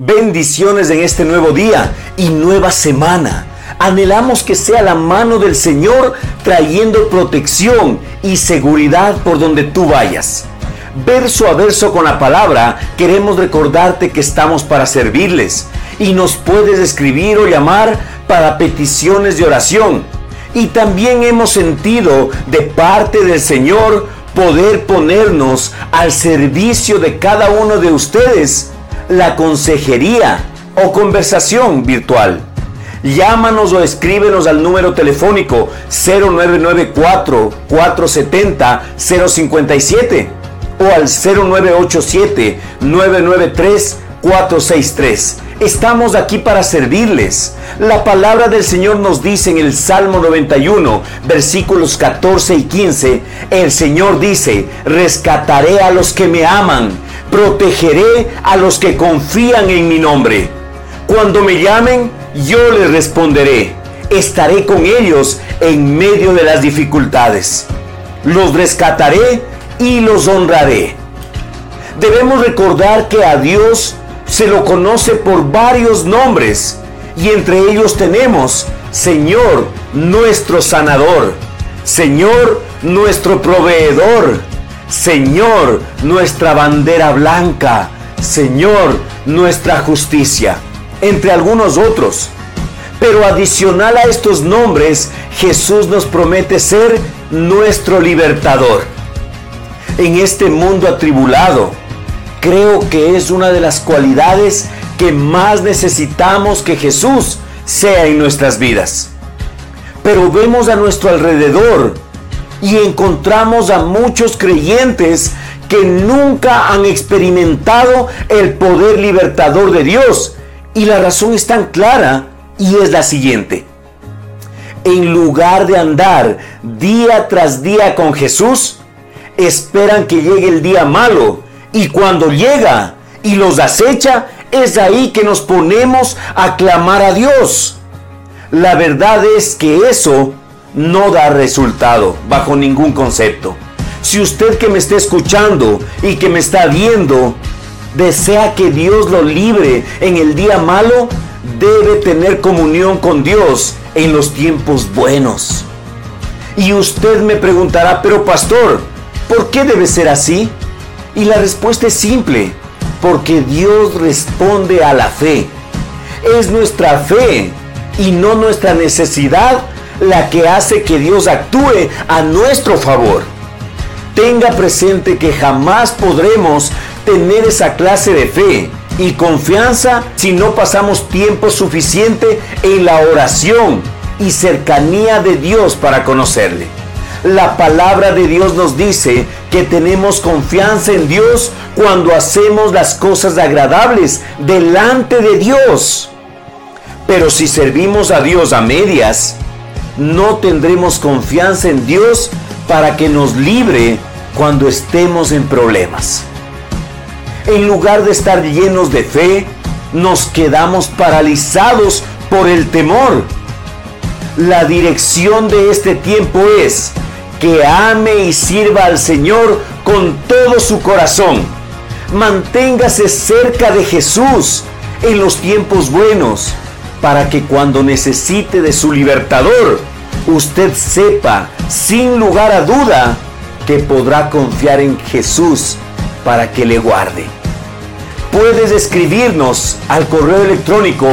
bendiciones en este nuevo día y nueva semana. Anhelamos que sea la mano del Señor trayendo protección y seguridad por donde tú vayas. Verso a verso con la palabra, queremos recordarte que estamos para servirles y nos puedes escribir o llamar para peticiones de oración. Y también hemos sentido de parte del Señor poder ponernos al servicio de cada uno de ustedes la consejería o conversación virtual. Llámanos o escríbenos al número telefónico 0994 470 057 o al 0987 993 463. Estamos aquí para servirles. La palabra del Señor nos dice en el Salmo 91, versículos 14 y 15, el Señor dice, rescataré a los que me aman, protegeré a los que confían en mi nombre. Cuando me llamen, yo les responderé. Estaré con ellos en medio de las dificultades. Los rescataré y los honraré. Debemos recordar que a Dios se lo conoce por varios nombres y entre ellos tenemos Señor nuestro sanador, Señor nuestro proveedor, Señor nuestra bandera blanca, Señor nuestra justicia, entre algunos otros. Pero adicional a estos nombres, Jesús nos promete ser nuestro libertador en este mundo atribulado. Creo que es una de las cualidades que más necesitamos que Jesús sea en nuestras vidas. Pero vemos a nuestro alrededor y encontramos a muchos creyentes que nunca han experimentado el poder libertador de Dios. Y la razón es tan clara y es la siguiente. En lugar de andar día tras día con Jesús, esperan que llegue el día malo y cuando llega y los acecha, es ahí que nos ponemos a clamar a Dios. La verdad es que eso no da resultado bajo ningún concepto. Si usted que me está escuchando y que me está viendo desea que Dios lo libre en el día malo, debe tener comunión con Dios en los tiempos buenos. Y usted me preguntará, pero pastor, ¿Por qué debe ser así? Y la respuesta es simple, porque Dios responde a la fe. Es nuestra fe y no nuestra necesidad la que hace que Dios actúe a nuestro favor. Tenga presente que jamás podremos tener esa clase de fe y confianza si no pasamos tiempo suficiente en la oración y cercanía de Dios para conocerle. La palabra de Dios nos dice que tenemos confianza en Dios cuando hacemos las cosas agradables delante de Dios. Pero si servimos a Dios a medias, no tendremos confianza en Dios para que nos libre cuando estemos en problemas. En lugar de estar llenos de fe, nos quedamos paralizados por el temor. La dirección de este tiempo es que ame y sirva al Señor con todo su corazón. Manténgase cerca de Jesús en los tiempos buenos, para que cuando necesite de su libertador, usted sepa sin lugar a duda que podrá confiar en Jesús para que le guarde. Puedes escribirnos al correo electrónico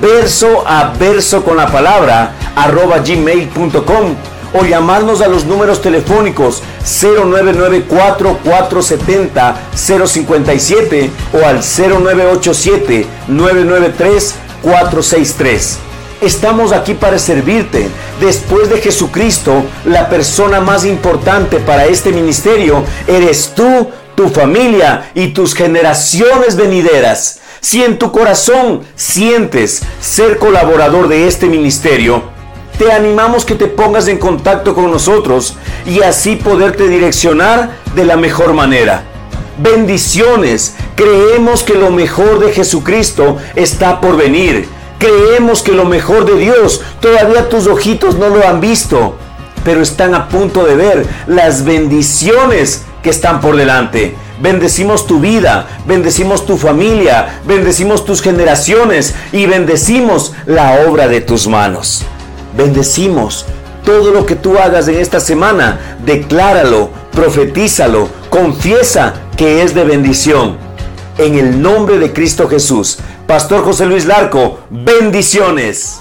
verso a verso con la palabra arroba gmail.com o llamarnos a los números telefónicos 0994-470-057 o al 0987-993-463. Estamos aquí para servirte. Después de Jesucristo, la persona más importante para este ministerio eres tú, tu familia y tus generaciones venideras. Si en tu corazón sientes ser colaborador de este ministerio, te animamos que te pongas en contacto con nosotros y así poderte direccionar de la mejor manera. Bendiciones, creemos que lo mejor de Jesucristo está por venir. Creemos que lo mejor de Dios todavía tus ojitos no lo han visto, pero están a punto de ver las bendiciones que están por delante. bendecimos tu vida, bendecimos tu familia, bendecimos tus generaciones y bendecimos la obra de tus manos. Bendecimos todo lo que tú hagas en esta semana, decláralo, profetízalo, confiesa que es de bendición. En el nombre de Cristo Jesús, Pastor José Luis Larco, bendiciones.